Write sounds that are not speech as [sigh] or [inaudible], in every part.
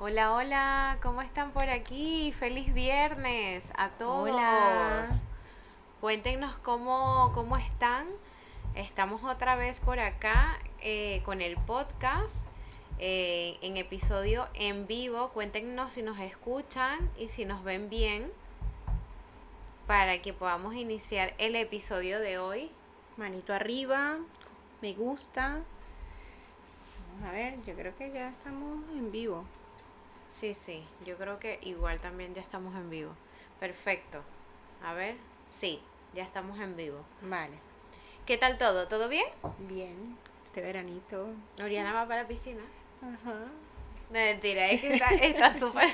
Hola, hola, ¿cómo están por aquí? Feliz viernes a todos. Hola. Cuéntenos cómo, cómo están. Estamos otra vez por acá eh, con el podcast eh, en episodio en vivo. Cuéntenos si nos escuchan y si nos ven bien para que podamos iniciar el episodio de hoy. Manito arriba, me gusta. Vamos a ver, yo creo que ya estamos en vivo. Sí, sí, yo creo que igual también ya estamos en vivo. Perfecto. A ver, sí, ya estamos en vivo. Vale, ¿Qué tal todo? ¿Todo bien? bien. Este veranito. Oriana va para la piscina. Ajá. No, mentira, es que está [laughs] súper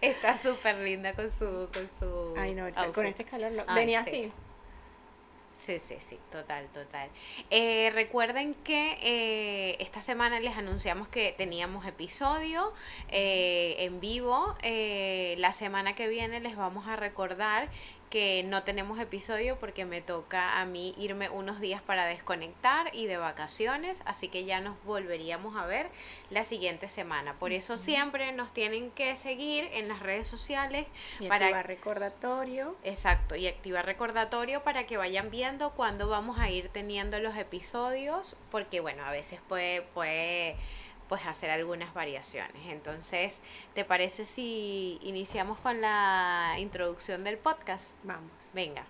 está súper linda con su con su Ay, no, outfit. con este calor. Ay, Venía sí. así. Sí, sí, sí, total, total. Eh, recuerden que eh, esta semana les anunciamos que teníamos episodio eh, en vivo. Eh, la semana que viene les vamos a recordar que no tenemos episodio porque me toca a mí irme unos días para desconectar y de vacaciones, así que ya nos volveríamos a ver la siguiente semana. Por eso siempre nos tienen que seguir en las redes sociales Y para activar recordatorio. Exacto, y activar recordatorio para que vayan viendo cuándo vamos a ir teniendo los episodios, porque bueno, a veces puede, puede pues hacer algunas variaciones. Entonces, ¿te parece si iniciamos con la introducción del podcast? Vamos. Venga,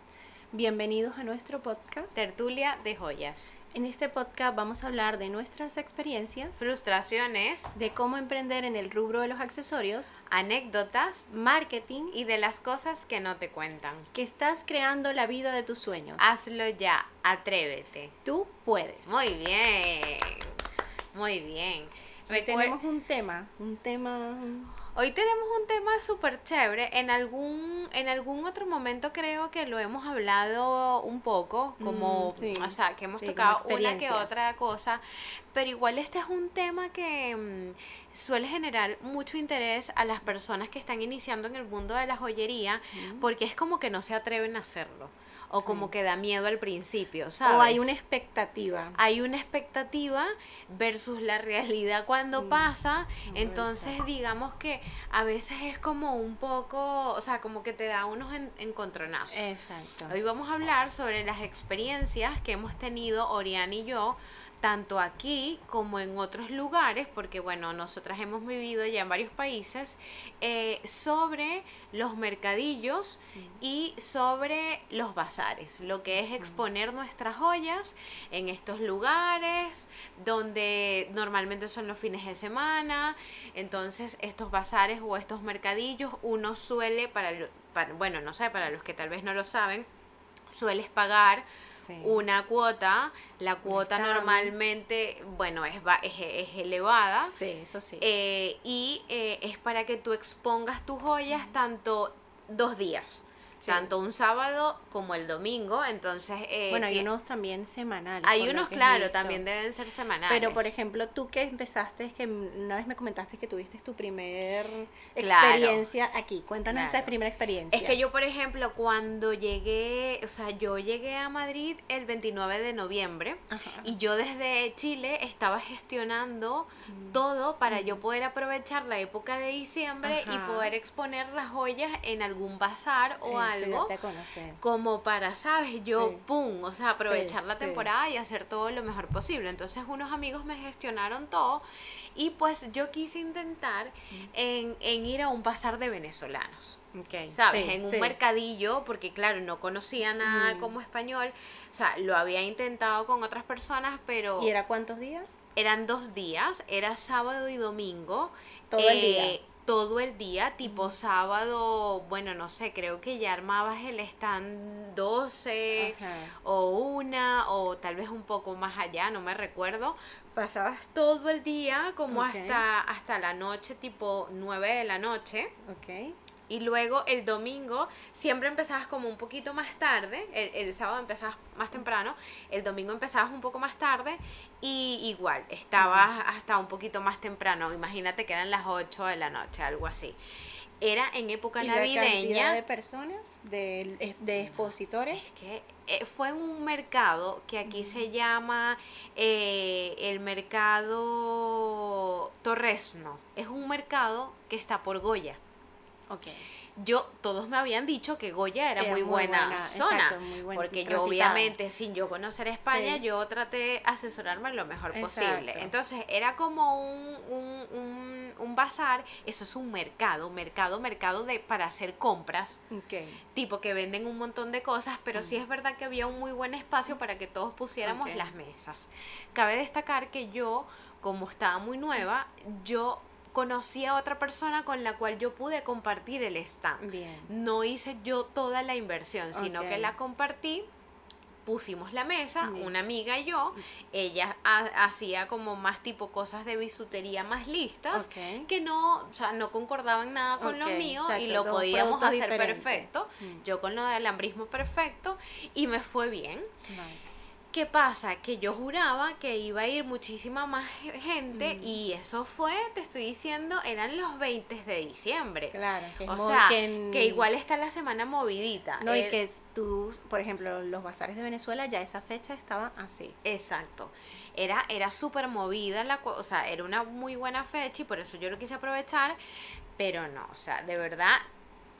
Bienvenidos a nuestro podcast. tertulia de joyas, En este podcast vamos a hablar de nuestras experiencias, frustraciones, de cómo emprender en el rubro de los accesorios, anécdotas marketing, y de las cosas que no te cuentan. que estás creando la vida de tus sueños. Hazlo ya, atrévete. Tú puedes. Muy bien, muy bien. Hoy Recuer- tenemos un tema, un tema Hoy tenemos un tema súper chévere. En algún, en algún otro momento creo que lo hemos hablado un poco, como, Mm, sí. o sea, que hemos Sí, como tocado una que otra cosa, pero igual este es un tema que mm, suele generar mucho interés a las personas que están iniciando en el mundo de la joyería, porque es como que no se atreven a hacerlo, o Sí. como que da miedo al principio, ¿sabes? o hay una expectativa. hay una expectativa versus la realidad cuando Mm, pasa. Entonces, digamos que a veces es como un poco, o sea, como que te da unos en- encontronazos. Exacto. Hoy vamos a hablar sobre las experiencias que hemos tenido Oriana y yo, tanto aquí como en otros lugares, porque bueno, nosotras hemos vivido ya en varios países, eh, sobre los mercadillos y sobre los bazares, lo que es exponer nuestras joyas en estos lugares donde normalmente son los fines de semana, entonces estos bazares o estos mercadillos uno suele, para, para- bueno, no sé, para los que tal vez no lo saben, sueles pagar Sí. una cuota, la cuota normalmente, bueno, es, es, es elevada Sí, eso sí. eh, y eh, es para que tú expongas tus joyas tanto dos días, Sí. tanto un sábado como el domingo, entonces... eh, bueno, hay unos también semanales. hay unos, claro, también deben ser semanales. Pero, por ejemplo, tú que empezaste, que una vez me comentaste que tuviste tu primer Claro. experiencia aquí. Cuéntanos esa Claro. primera experiencia. Es que yo, por ejemplo, cuando llegué, o sea, yo llegué a Madrid el 29 de noviembre Ajá. y yo desde Chile estaba gestionando Mm. todo para yo poder aprovechar la época de diciembre y Ajá. poder exponer las joyas en algún bazar o algo. como para, ¿sabes? Yo, Sí. pum, o sea, aprovechar Sí, la sí. temporada y hacer todo lo mejor posible. Entonces unos amigos me gestionaron todo y pues yo quise intentar en, en ir a un bazar de venezolanos. Ok, ¿Sabes? sí, en un sí. mercadillo, porque claro, no conocía nada como español. O sea, lo había intentado con otras personas, pero ¿Y era cuántos días? eran dos días, era sábado y domingo. Todo el eh, día. Todo el día, tipo sábado, bueno, no sé, creo que ya armabas el stand 12 Ajá. o una o tal vez un poco más allá, no me recuerdo. Pasabas todo el día como hasta, hasta la noche, tipo 9 de la noche. Ok. Y luego el domingo siempre empezabas como un poquito más tarde, el, el sábado empezabas más temprano, el domingo empezabas un poco más tarde y igual, estabas hasta un poquito más temprano, imagínate que eran las 8 de la noche, algo así. Era en época ¿Y la cantidad navideña. de personas, de, de expositores? Es que eh, fue en un mercado que aquí se llama eh, el mercado Torresno. Es un mercado que está por Goya. Ok. Yo, todos me habían dicho que Goya era, Era muy, buena, buena, zona. exacto, muy buen- porque yo obviamente, sin yo conocer España, Sí. yo traté de asesorarme lo mejor posible. Entonces, era como un, un, un, un bazar, eso es un mercado, mercado, mercado de para hacer compras tipo que venden un montón de cosas, pero sí es verdad que había un muy buen espacio para que todos pusiéramos las mesas. Cabe destacar que yo, como estaba muy nueva, yo conocí a otra persona con la cual yo pude compartir el stand. Bien. No hice yo toda la inversión, sino que la compartí. Pusimos la mesa, Bien. una amiga y yo, ella ha- hacía como más tipo cosas de bisutería más listas, que no, o sea, no concordaban nada con lo mío y lo podíamos hacer perfecto. Mm. Yo con lo del alambrismo perfecto y me fue bien. Vale. ¿Qué pasa? Que yo juraba que iba a ir muchísima más ge- gente Mm. y eso fue, te estoy diciendo, eran los 20 de diciembre. Claro. Que es O sea, que, que, igual está la semana movidita. No, y Eh, que tú, por ejemplo, los bazares de Venezuela, ya esa fecha estaban así. Exacto. Era, era súper movida, la, o sea, era una muy buena fecha y por eso yo lo quise aprovechar, pero no, o sea, de verdad,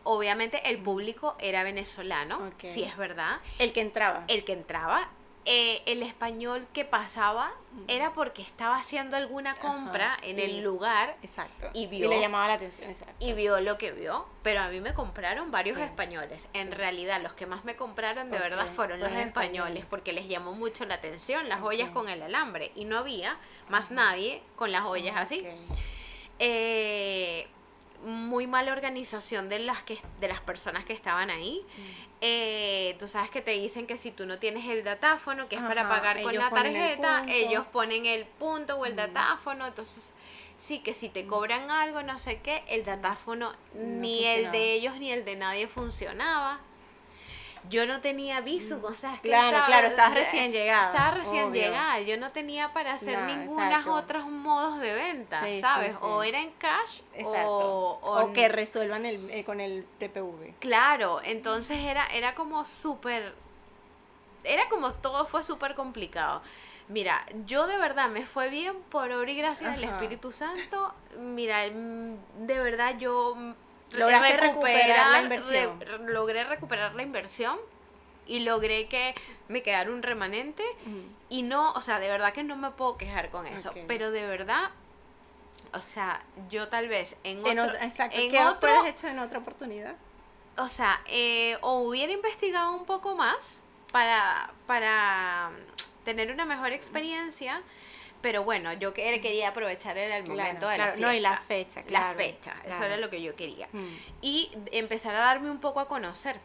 obviamente el público era venezolano, Ok. sí es verdad, El que entraba. el que entraba, eh, el español que pasaba era porque estaba haciendo alguna compra Ajá, en y- el lugar Exacto. y vio- le llamaba la atención, exacto. y vio lo que vio, pero a mí me compraron varios Sí, españoles. En sí. realidad, los que más me compraron de verdad fueron los españoles, españoles. porque les llamó mucho la atención las joyas Ok. con el alambre y no había más nadie con las joyas así. Ok. Eh, muy mala organización de las que de las personas que estaban ahí. Mm. Eh, tú sabes que te dicen que si tú no tienes el datáfono, que es para pagar con la el tarjeta, ellos ponen el punto o el Mm. datáfono, entonces sí que si te cobran algo, no sé qué, el datáfono No ni el de ellos ni el de nadie funcionaba. Yo no tenía visu, o sea, es que Mm. Claro, estaba- claro, estabas recién llegada. Estaba recién obvio. llegada, yo no tenía para hacer No, ningunos exacto. otros modos de venta, Sí, ¿sabes? sí. O era en cash o, O, que resuelvan el, eh, con el PPV. Claro, entonces era, era como súper, era como todo fue súper complicado. Mira, yo de verdad me fue bien por obra y gracia del. Espíritu Santo. Mira, mm, de verdad yo mm, Lograste recuperar la inversión. re- logré recuperar la inversión y logré que me quedara un remanente y no, o sea, de verdad que no me puedo quejar con eso, pero de verdad, o sea, yo tal vez en En otro, otra- exacto. en ¿Qué otro, hubieras hecho en otra oportunidad? o sea, eh, o hubiera investigado un poco más para, para tener una mejor experiencia, pero bueno, yo que- quería aprovechar el Claro, momento de claro, la fiesta. no, y la fecha, La claro, fecha, eso claro. era lo que yo quería. Mm, Y empezar a darme un poco a conocer,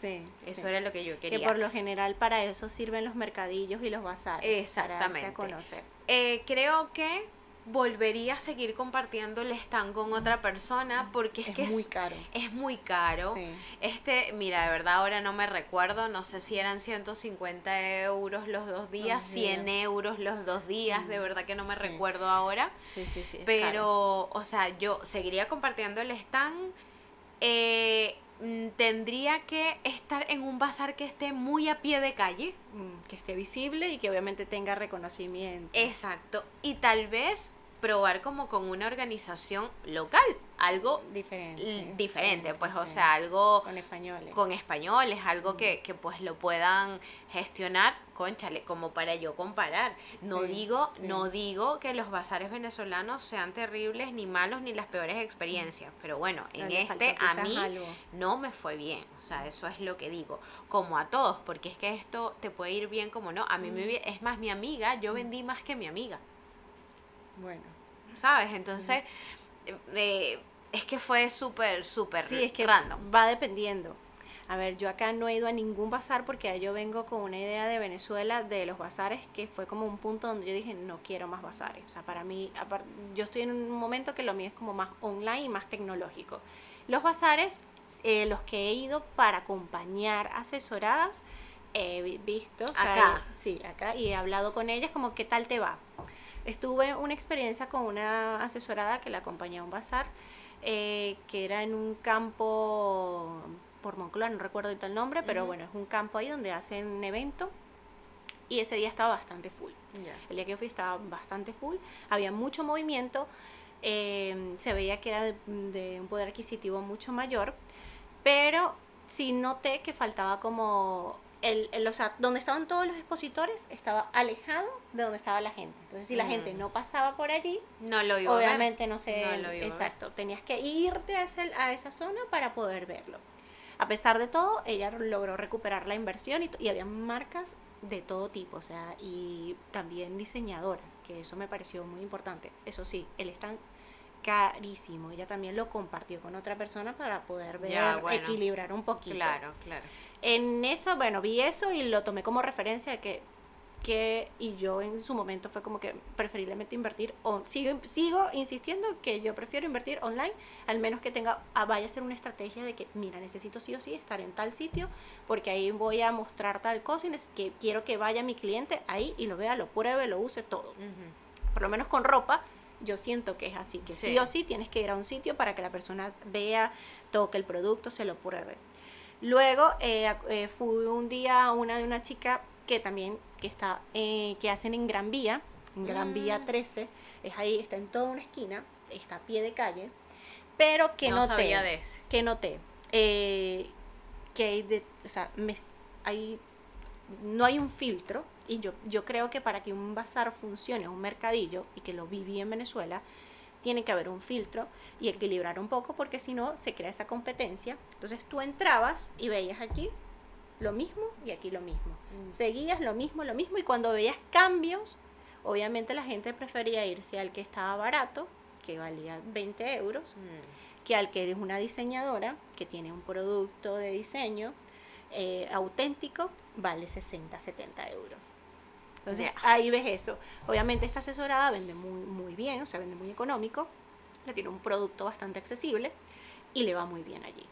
Sí. eso sí. era lo que yo quería. Que por lo general para eso sirven los mercadillos y los bazares. Para Exactamente. darse a conocer. Eh, creo que volvería a seguir compartiendo el stand con otra persona porque es, Es que muy es, caro. es muy caro. Sí. Este, mira, de verdad ahora no me recuerdo, no sé si eran 150 euros los dos días, Dos 100 días. euros los dos días, de verdad que no me Sí. recuerdo ahora. Sí, sí, sí. caro. Pero, o sea, yo seguiría compartiendo el stand. eh, tendría que estar en un bazar que esté muy a pie de calle. Mm, que esté visible y que obviamente tenga reconocimiento. Exacto. Y tal vez probar como con una organización local, algo diferente. diferente, pues, o sea, algo con españoles. con españoles, algo que, que pues lo puedan gestionar, conchale, como para yo comparar. No Sí, digo, sí. no digo que los bazares venezolanos sean terribles, ni malos, ni las peores experiencias, pero bueno, Pero en este a mí algo. no me fue bien, o sea, eso es lo que digo, como a todos, porque es que esto te puede ir bien como no, a mí me Mm. es más mi amiga, yo vendí más que mi amiga, Bueno. ¿sabes? Entonces, eh, es que fue súper, súper Sí, es que random. va dependiendo. A ver, yo acá no he ido a ningún bazar porque yo vengo con una idea de Venezuela de los bazares que fue como un punto donde yo dije no quiero más bazares. O sea, para mí, yo estoy en un momento que lo mío es como más online y más tecnológico. Los bazares eh, los que he ido para acompañar asesoradas, he vi- visto, o sea, Acá. sí, acá, y he hablado con ellas como, ¿qué tal te va? Estuve una experiencia con una asesorada que la acompañé a un bazar, eh, que era en un campo por Moncloa, no recuerdo ahorita el nombre, pero bueno, es un campo ahí donde hacen un evento. Y ese día estaba bastante full. El día que fui estaba bastante full, había mucho movimiento, eh, se veía que era de, de un poder adquisitivo mucho mayor, pero sí noté que faltaba como, el, el- o sea, donde estaban todos los expositores estaba alejado de donde estaba la gente. Entonces, si la gente Mm. no pasaba por allí, No lo iba a ver. obviamente no sé, No lo iba a ver. exacto, tenías que irte a, ese- a esa zona para poder verlo. A pesar de todo, ella logró recuperar la inversión y, y había marcas de todo tipo, o sea, y también diseñadoras, que eso me pareció muy importante. Eso sí, el stand carísimo, ella también lo compartió con otra persona para poder ver, Ya, bueno. equilibrar un poquito. Claro, claro. En eso, bueno, vi eso y lo tomé como referencia de que, que y yo en su momento fue como que preferiblemente invertir, o sigo, sigo insistiendo que yo prefiero invertir online, al menos que tenga, ah, vaya a ser una estrategia de que, mira, necesito sí o sí estar en tal sitio, porque ahí voy a mostrar tal cosa y que quiero que vaya mi cliente ahí y lo vea, lo pruebe, lo use todo. Por lo menos con ropa, yo siento que es así, que sí. Sí. o sí tienes que ir a un sitio para que la persona vea, toque el producto, se lo pruebe. Luego eh, eh, fui un día a una de una chica que también que está eh, que hacen en Gran Vía, en Gran Vía Mm. 13, es ahí, está en toda una esquina, está a pie de calle, pero que no noté, sabía de ese. que noté, eh, que hay de, o sea, me- hay, no hay un filtro y yo, yo creo que para que un bazar funcione, un mercadillo, y que lo viví en Venezuela, tiene que haber un filtro y equilibrar un poco porque si no se crea esa competencia. Entonces tú entrabas y veías aquí lo mismo y aquí lo mismo. Mm. Seguías lo mismo, lo mismo y cuando veías cambios, obviamente la gente prefería irse al que estaba barato, que valía 20 euros, Mm. que al que eres una diseñadora que tiene un producto de diseño eh, auténtico, vale 60, 70 euros. Entonces ahí ves eso. Obviamente esta asesorada vende muy, muy bien, o sea, vende muy económico, ya tiene un producto bastante accesible y le va muy bien allí.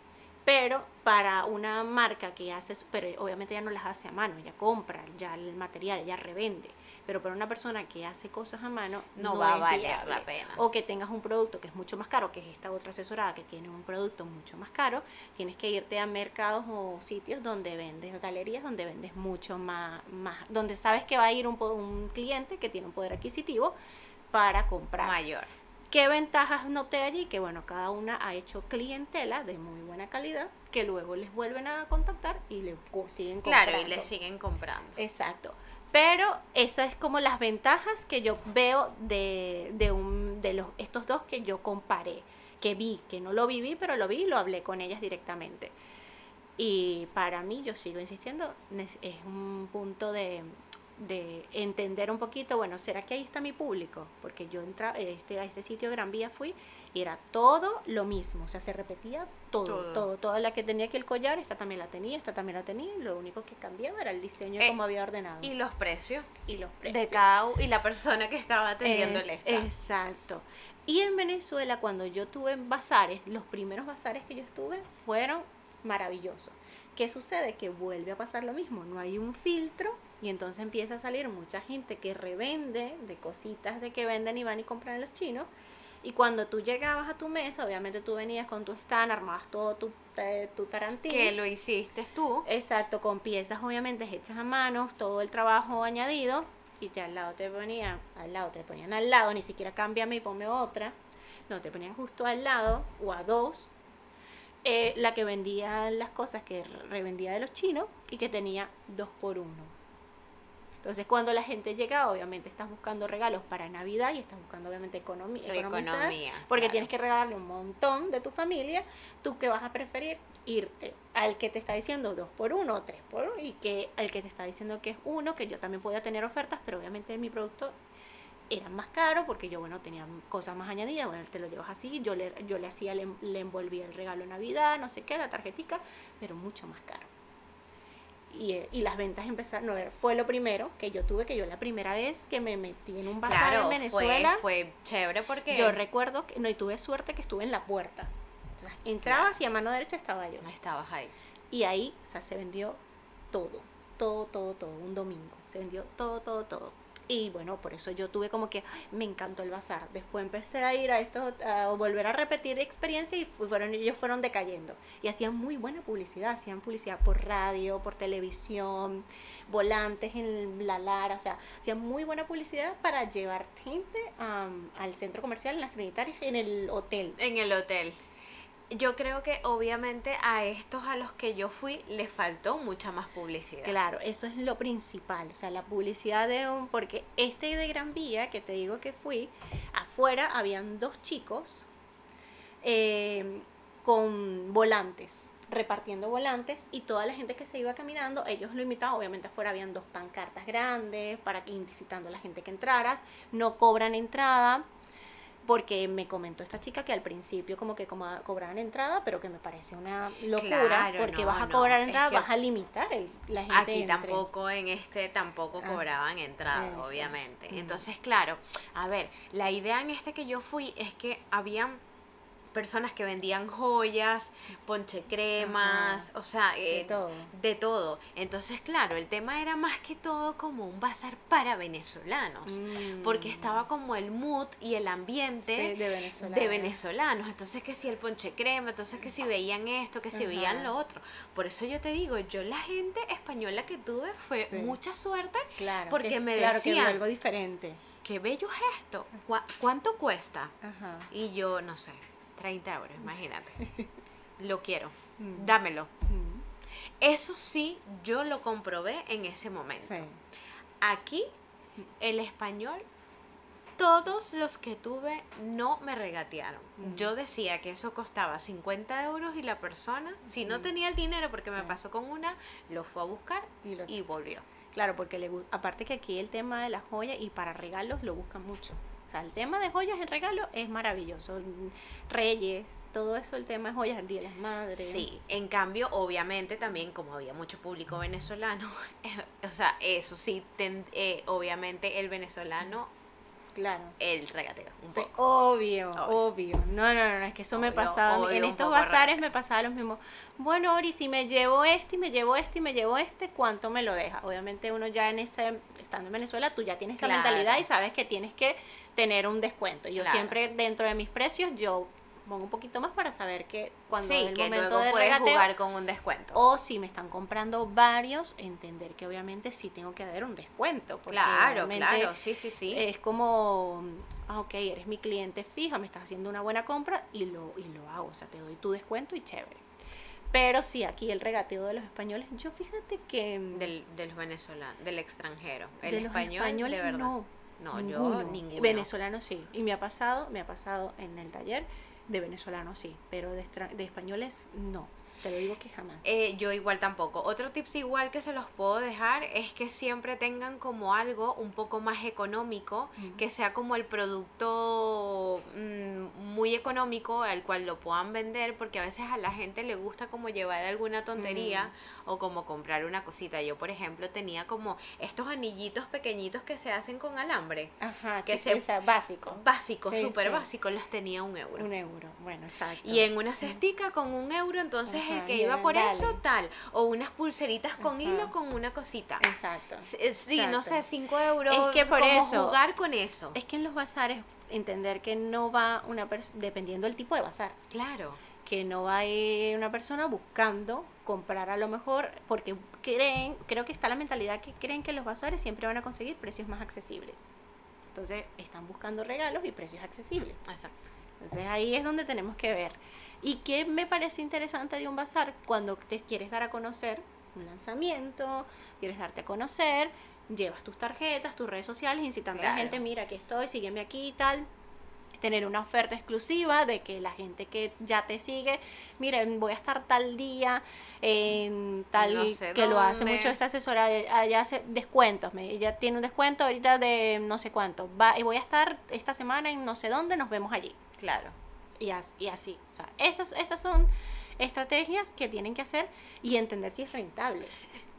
Pero para una marca que hace, pero obviamente ya no las hace a mano, ella compra ya el material, ella revende. Pero para una persona que hace cosas a mano, No va a valer viable. la pena. O que tengas un producto que es mucho más caro, que es esta otra asesorada que tiene un producto mucho más caro, tienes que irte a mercados o sitios donde vendes, galerías donde vendes mucho más, más donde sabes que va a ir un, un cliente que tiene un poder adquisitivo para comprar. Mayor. ¿Qué ventajas noté allí? Que bueno, cada una ha hecho clientela de muy buena calidad que luego les vuelven a contactar y le siguen comprando. Claro, y le siguen comprando. Exacto. Pero esas es como las ventajas que yo veo de, de, un, de los, estos dos que yo comparé, que vi, que no lo viví, pero lo vi y lo hablé con ellas directamente. Y para mí, yo sigo insistiendo, es un punto de, de entender un poquito, bueno, ¿será que ahí está mi público? Porque yo entra, este, a este sitio Gran Vía fui y era todo lo mismo, o sea, se repetía todo, Todo. todo, toda la que tenía aquí el collar, esta también la tenía, esta también la tenía, y lo único que cambiaba era el diseño Eh, como había ordenado. Y los precios y los de precios. cada u- y la persona que estaba atendiendo Es- el. Exacto. Y en Venezuela, cuando yo tuve bazares, los primeros bazares que yo estuve fueron maravillosos. ¿Qué sucede? Que vuelve a pasar lo mismo, no hay un filtro y entonces empieza a salir mucha gente que revende de cositas de que venden y van y compran los chinos. Y cuando tú llegabas a tu mesa, obviamente tú venías con tu stand, armabas todo tu, eh, tu tarantín. Que lo hiciste tú. Exacto, con piezas obviamente hechas a mano, todo el trabajo añadido, y te al lado te ponían, al lado te ponían al lado, ni siquiera cámbiame y ponme otra, no, te ponían justo al lado o a dos, eh, la que vendía las cosas que revendía de los chinos y que tenía dos por uno. Entonces cuando la gente llega, obviamente estás buscando regalos para Navidad y estás buscando obviamente economizar, Economía. porque claro. tienes que regalarle un montón de tu familia, tú que vas a preferir irte al que te está diciendo dos por uno o tres por uno y que al que te está diciendo que es uno, que yo también podía tener ofertas, pero obviamente mi producto era más caro porque yo, bueno, tenía cosas más añadidas, bueno, te lo llevas así, yo le, yo le hacía, le, le envolvía el regalo de Navidad, no sé qué, la tarjetica, pero mucho más caro. Y, y las ventas empezaron, no, fue lo primero que yo tuve, que yo la primera vez que me metí en un bazar Claro, en Venezuela, fue, fue chévere porque yo recuerdo que, no, y tuve suerte que estuve en la puerta. O sea, entrabas y a mano derecha estaba yo. No estabas ahí. Y ahí, o sea, se vendió todo, todo, todo, todo, un domingo. Se vendió todo, todo, todo. Y bueno, por eso yo tuve como que "Ay, me encantó el bazar. Después empecé a ir a esto, a volver a repetir experiencia y fu- fueron, ellos fueron decayendo. Y hacían muy buena publicidad, hacían publicidad por radio, por televisión, volantes en la Lara, o sea, hacían muy buena publicidad para llevar gente al centro comercial en las Trinitarias, en el hotel. En el hotel. Yo creo que obviamente a estos a los que yo fui les faltó mucha más publicidad. Claro, eso es lo principal, o sea, la publicidad de un, porque este de Gran Vía, que te digo que fui, afuera habían dos chicos eh, con volantes, repartiendo volantes, y toda la gente que se iba caminando, ellos lo imitaban, obviamente afuera habían dos pancartas grandes para que incitando a la gente que entraras, no cobran entrada, porque me comentó esta chica que al principio como que como cobraban entrada, pero que me parece una locura, Claro, porque no, vas a cobrar entrada, vas a limitar el, la gente Aquí entre. tampoco, en este tampoco Ah, cobraban entrada, eso. obviamente. Entonces, claro, a ver, la idea en este que yo fui es que habían personas que vendían joyas, ponche cremas, o sea, De eh, todo. de todo. Entonces, claro, el tema era más que todo como un bazar para venezolanos, Mm. porque estaba como el mood y el ambiente Sí, de venezolanos. de venezolanos. Entonces que si el ponche crema, entonces que si veían esto, que si Ajá. veían lo otro. Por eso yo te digo, yo la gente española que tuve fue Sí. mucha suerte. Claro, porque que es- me claro que decían- vio algo diferente. Qué bello es esto. ¿Cuá- ¿Cuánto cuesta? Ajá. Y yo, no sé, 30 euros, imagínate. [laughs] Lo quiero. Mm. Dámelo. Mm, Eso sí, yo lo comprobé en ese momento. Sí. Aquí, el español, todos los que tuve no me regatearon. Mm. Yo decía que eso costaba 50 euros y la persona, si no tenía el dinero, porque me pasó con una, lo fue a buscar Y lo- y volvió. Claro, porque le aparte que aquí el tema de las joyas y para regalos lo buscan mucho. O sea, el tema de joyas en regalo es maravilloso. Reyes, todo eso, el tema de joyas, el Día de las Madres. Sí, en cambio, obviamente también como había mucho público venezolano, [laughs] o sea, eso sí, eh, obviamente el venezolano, Claro. el regateo, un Sí, poco. obvio, Obvio. obvio. No, no, no, es que eso me pasaba. en estos bazares me pasaba lo mismo. Bueno, Ori, si me llevo este y me llevo este y me llevo este, ¿cuánto me lo deja? Obviamente uno ya en ese, estando en Venezuela, tú ya tienes esa mentalidad y sabes que tienes que tener un descuento. Yo Claro. siempre dentro de mis precios, yo pongo un poquito más para saber que cuando es Sí, el que momento luego de puedes regateo, jugar con un descuento. o si me están comprando varios, entender que obviamente sí tengo que dar un descuento. porque claro, claro, sí, sí, sí. es como, ah, ok, eres mi cliente fija, me estás haciendo una buena compra y lo, y lo hago, o sea, te doy tu descuento y chévere. Pero sí, aquí el regateo de los españoles, yo fíjate que mm, del, de los venezolanos, del extranjero. El de los español, españoles de verdad. no, No, ninguno. yo ninguno. Venezolanos sí, y me ha pasado, me ha pasado en el taller de venezolanos sí, pero de, de españoles no, te lo digo que jamás. Eh, yo igual tampoco. Otro tips igual que se los puedo dejar es que siempre tengan como algo un poco más económico, que sea como el producto mm, muy económico al cual lo puedan vender, porque a veces a la gente le gusta como llevar alguna tontería o como comprar una cosita. Yo, por ejemplo, tenía como estos anillitos pequeñitos que se hacen con alambre, Ajá, que se- básico, básicos, Sí, súper sí. básicos, los tenía un euro. un euro, bueno, exacto. Y en una cestica con un euro, entonces el que iba por dale. eso, tal. O unas pulseritas con Ajá. hilo con una cosita. Exacto. Eh, Sí, no sé. 5 euros. Es que por como eso- jugar con eso. Es que en los bazares entender que no va una persona, dependiendo del tipo de bazar, Claro. Que no va a ir una persona buscando comprar a lo mejor, porque creen, creo que está la mentalidad que creen que los bazares siempre van a conseguir precios más accesibles. Entonces están buscando regalos y precios accesibles. Exacto. Entonces ahí es donde tenemos que ver. ¿Y qué me parece interesante de un bazar? Cuando te quieres dar a conocer un lanzamiento, quieres darte a conocer, llevas tus tarjetas, tus redes sociales, incitando a la gente, mira, aquí estoy, sígueme aquí y tal. Tener una oferta exclusiva de que la gente que ya te sigue, mira, voy a estar tal día en tal No sé que lo hace mucho esta asesora, allá hace descuentos, me, ella tiene un descuento ahorita de no sé cuánto, va y voy a estar esta semana en no sé dónde, nos vemos allí Claro. y, as- y así. O sea, esas, esas son estrategias que tienen que hacer y entender si es rentable.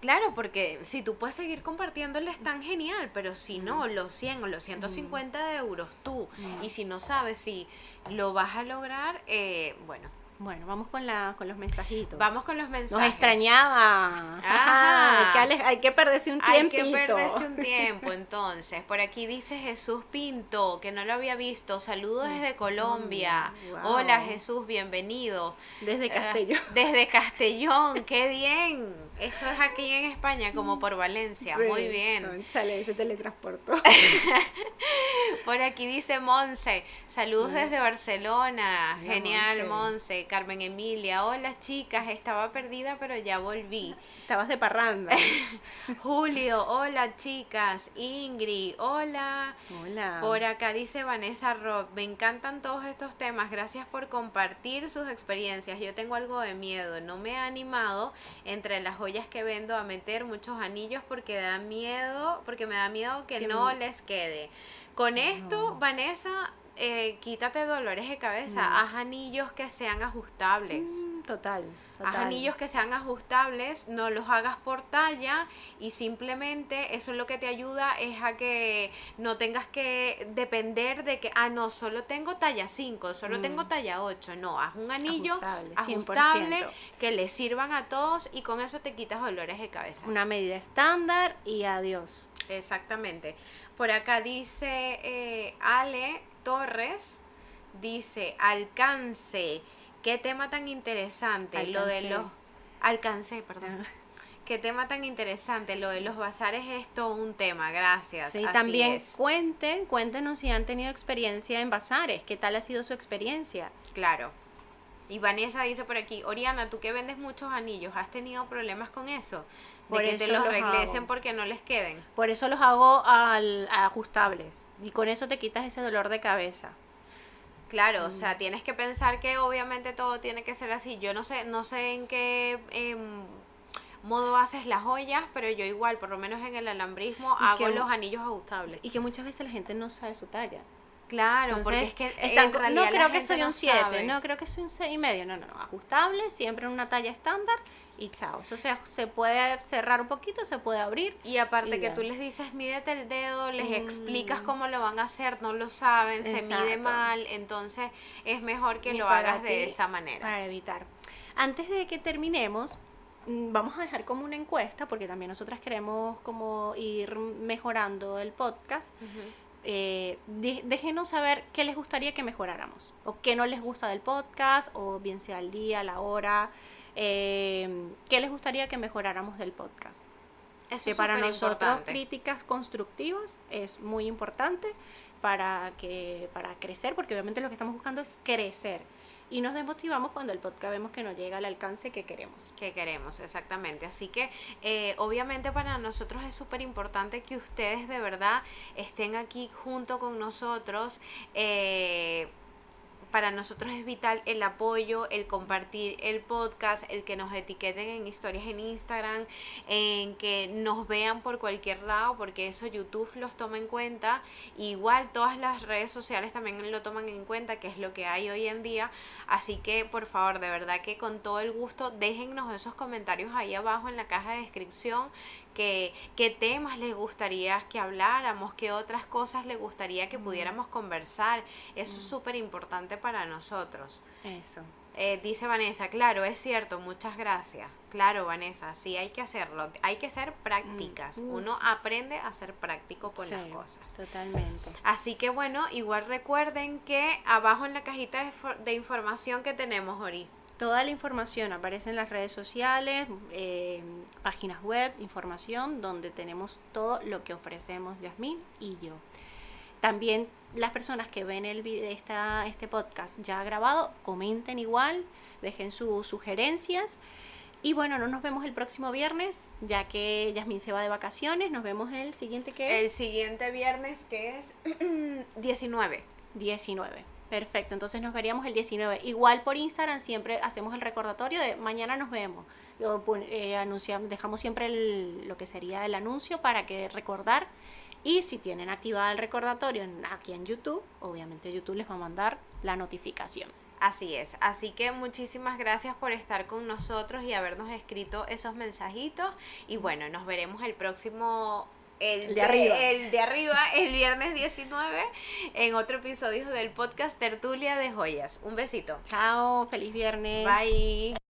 Claro, porque si tú puedes seguir compartiéndoles tan genial, pero si no, los 100 o los 150 euros tú, y si no sabes si lo vas a lograr, eh, bueno, Bueno, vamos con, la, con los mensajitos. Vamos con los mensajes. Nos extrañaba. Ajá. Ajá, hay, que, hay que perderse un Hay tiempito. que perderse un [laughs] tiempo, entonces. Por aquí dice Jesús Pinto, que no lo había visto. Saludos desde Colombia. Mm, wow. Hola Jesús, bienvenido. Desde Castellón. Eh, [laughs] desde Castellón, [laughs] qué bien. Eso es aquí en España, como por Valencia. Muy bien. Sale, se teletransportó. [laughs] Por aquí dice Monse, saludos desde Barcelona. Genial, Monse. Carmen Emilia, hola chicas, estaba perdida pero ya volví. Estabas de parranda. [laughs] Julio, hola chicas. Ingrid, hola. Hola. Por acá dice Vanessa Rob, me encantan todos estos temas, gracias por compartir sus experiencias. Yo tengo algo de miedo, no me ha animado entre las joyas que vendo a meter muchos anillos porque da miedo, porque me da miedo que no les quede. Con esto, No. Vanessa, eh, quítate dolores de cabeza, No. haz anillos que sean ajustables. Mm, total. Haz anillos que sean ajustables, no los hagas por talla y simplemente eso lo que te ayuda es a que no tengas que depender de que, ah, no, solo tengo talla 5, solo Mm. tengo talla 8. No, haz un anillo Ajustable, ajustable 100%. que le sirvan a todos y con eso te quitas dolores de cabeza. Una medida estándar y adiós. Exactamente. Por acá dice eh, Ale Torres, dice alcance. Qué tema tan interesante. Lo de los... Alcancé, perdón. Qué tema tan interesante. Lo de los bazares es todo un tema. Gracias. Sí, así también es. cuenten, cuéntenos si han tenido experiencia en bazares, qué tal ha sido su experiencia. Claro. Y Vanessa dice por aquí, Oriana, tú que vendes muchos anillos, ¿has tenido problemas con eso? De Por que te los los regresen hago. porque no les queden. Por eso los hago al, ajustables y con eso te quitas ese dolor de cabeza. Claro, o Mm. sea, tienes que pensar que obviamente todo tiene que ser así. Yo no sé, no sé en qué em, modo haces las joyas, pero yo igual, por lo menos en el alambrismo, Y hago que- los anillos ajustables. Y que muchas veces la gente no sabe su talla. Claro, Entonces, porque es que están en no creo que soy un 7, sabe. no creo que soy un 6 y medio, no, no, no, ajustable, siempre en una talla estándar y chao. Eso se, se puede cerrar un poquito, se puede abrir. Y aparte Y que ya. tú les dices, mídete el dedo, les explicas Mm. cómo lo van a hacer, no lo saben, se mide mal, entonces es mejor que Y lo hagas de esa manera. Para evitar. Antes de que terminemos, mm, vamos a dejar como una encuesta, porque también nosotras queremos como ir mejorando el podcast. Eh, déjenos saber qué les gustaría que mejoráramos, o qué no les gusta del podcast, o bien sea el día, la hora, eh, qué les gustaría que mejoráramos del podcast. Eso que es para nosotros superimportante. críticas constructivas es muy importante para que para crecer porque obviamente lo que estamos buscando es crecer y nos desmotivamos cuando el podcast vemos que no llega al alcance que queremos que queremos, exactamente. Así que eh, obviamente para nosotros es súper importante que ustedes de verdad estén aquí junto con nosotros. eh, para nosotros es vital el apoyo, el compartir el podcast, el que nos etiqueten en historias en Instagram, en que nos vean por cualquier lado, porque eso YouTube los toma en cuenta. Igual todas las redes sociales también lo toman en cuenta, que es lo que hay hoy en día. Así que por favor, de verdad que con todo el gusto, déjennos esos comentarios ahí abajo en la caja de descripción. Qué temas les gustaría que habláramos, qué otras cosas les gustaría que pudiéramos conversar. Eso es súper importante para nosotros. eso Eh, dice Vanessa, claro, es cierto, muchas gracias. Claro, Vanessa, sí hay que hacerlo. Hay que ser prácticas. Mm. Uno aprende a ser práctico con las cosas. totalmente Así que bueno, igual recuerden que abajo en la cajita de, de información que tenemos ahorita. Toda la información aparece en las redes sociales eh, páginas web información donde tenemos todo lo que ofrecemos Yasmín y yo también las personas que ven el vide- esta, este podcast ya grabado, comenten igual, dejen sus sugerencias. Y bueno, no nos vemos el próximo viernes, ya que Yasmín se va de vacaciones. Nos vemos el siguiente que El es siguiente viernes que es [clears throat] 19. 19. Perfecto, entonces nos veríamos el 19. Igual por Instagram siempre hacemos el recordatorio de mañana nos vemos. Pon- eh, anunciamos, dejamos siempre el- lo que sería el anuncio para que recordar. Y si tienen activado el recordatorio aquí en YouTube, obviamente YouTube les va a mandar la notificación. Así es, así que muchísimas gracias por estar con nosotros y habernos escrito esos mensajitos y bueno, nos veremos el próximo el, de arriba. el de arriba el viernes 19 en otro episodio del podcast Tertulia de Joyas. Un besito. Chao, feliz viernes. Bye.